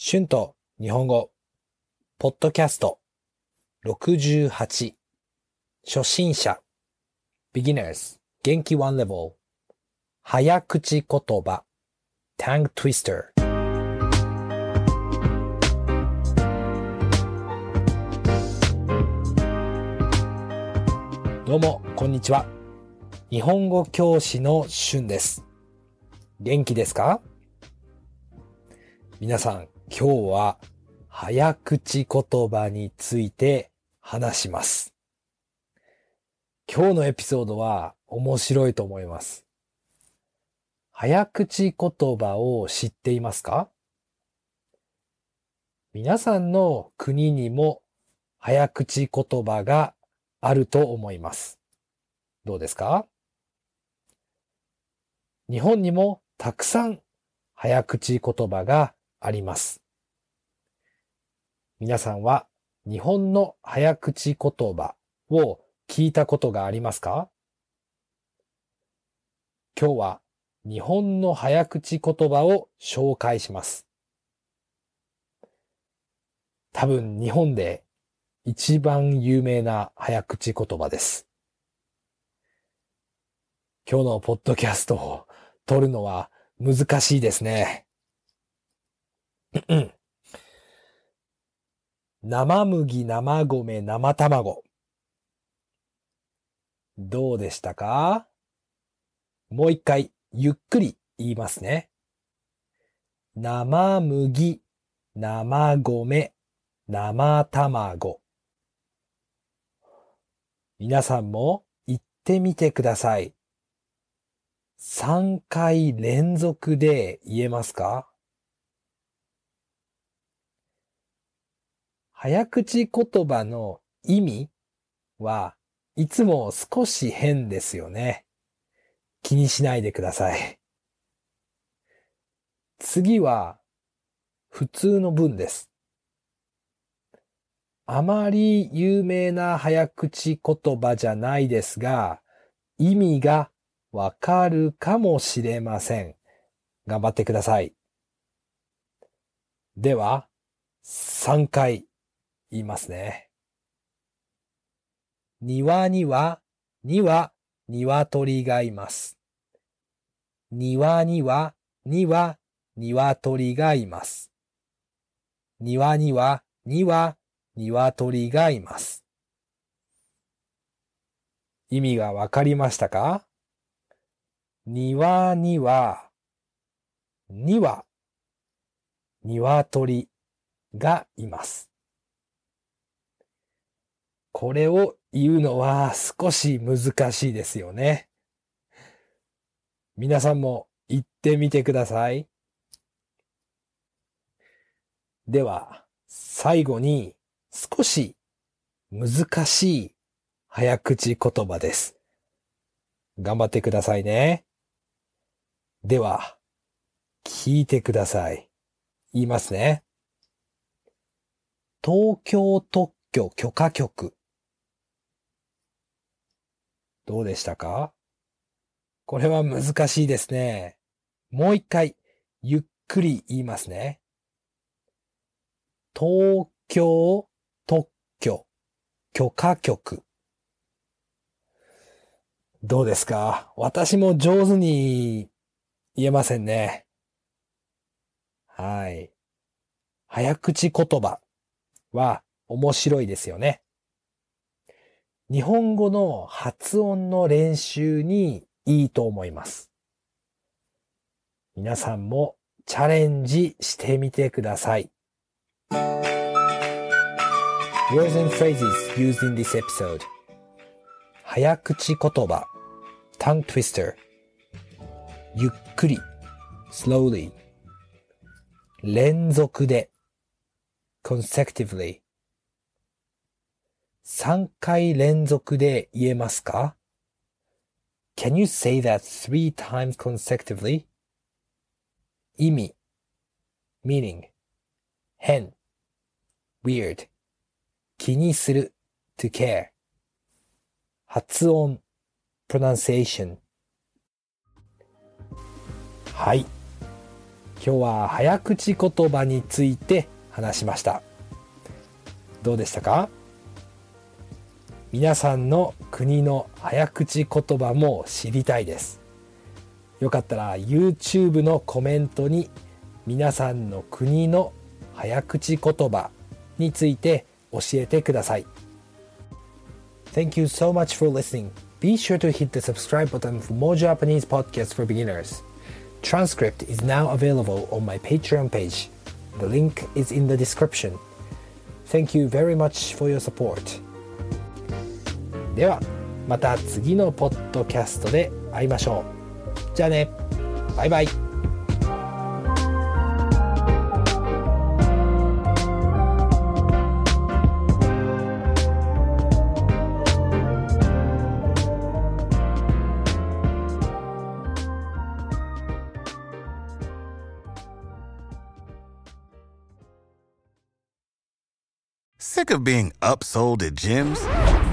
春と日本語、ポッドキャスト。68初心者。beginners 元気 one level 早口言葉。Tongue twister どうも、こんにちは。日本語教師の春です。元気ですか？皆さん、今日は早口言葉について話します。今日のエピソードは面白いと思います。早口言葉を知っていますか？皆さんの国にも早口言葉があると思います。どうですか？日本にもたくさん早口言葉があります。皆さんは日本の早口言葉を聞いたことがありますか？今日は日本の早口言葉を紹介します。多分日本で一番有名な早口言葉です。今日のポッドキャストを撮るのは難しいですね。生麦、生米、生卵。どうでしたか？もう一回、ゆっくり言いますね。生麦、生米、生卵。皆さんも言ってみてください。3回連続で言えますか？早口言葉の意味はいつも少し変ですよね。気にしないでください。次は普通の文です。あまり有名な早口言葉じゃないですが、意味がわかるかもしれません。頑張ってください。では、3回言いますね。庭には、には、鶏がいます。庭には、には、鶏がいます。庭には、には、鶏がいます。意味がわかりましたか？庭には、には、鶏がいます。これを言うのは少し難しいですよね。皆さんも言ってみてください。では、最後に少し難しい早口言葉です。頑張ってくださいね。では、聞いてください。言いますね。東京特許許可局。どうでしたか？これは難しいですね。もう一回、ゆっくり言いますね。東京特許許可局。どうですか？私も上手に言えませんね。はい。早口言葉は面白いですよね。日本語の発音の練習にいいと思います。皆さんもチャレンジしてみてください。Words and phrases used in this episode 早口言葉 tongue twister ゆっくり slowly 連続で consecutively 3回連続で言えますか Can you say that three times consecutively? 意味 meaning 変 weird 気にする to care 発音 pronunciation はい今日は早口言葉について話しましたどうでしたか皆さんの国の早口言葉も知りたいですよかったら YouTube のコメントに皆さんの国の早口言葉について教えてください Thank you so much for listening. Be sure to hit the subscribe button for more Japanese podcasts for beginners. Transcript is now available on my Patreon page. The link is in the description. Thank you very much for your support. ではまた次のポッドキャストで会いましょう。じゃあね。バイバイ。Sick of being upsold at gyms?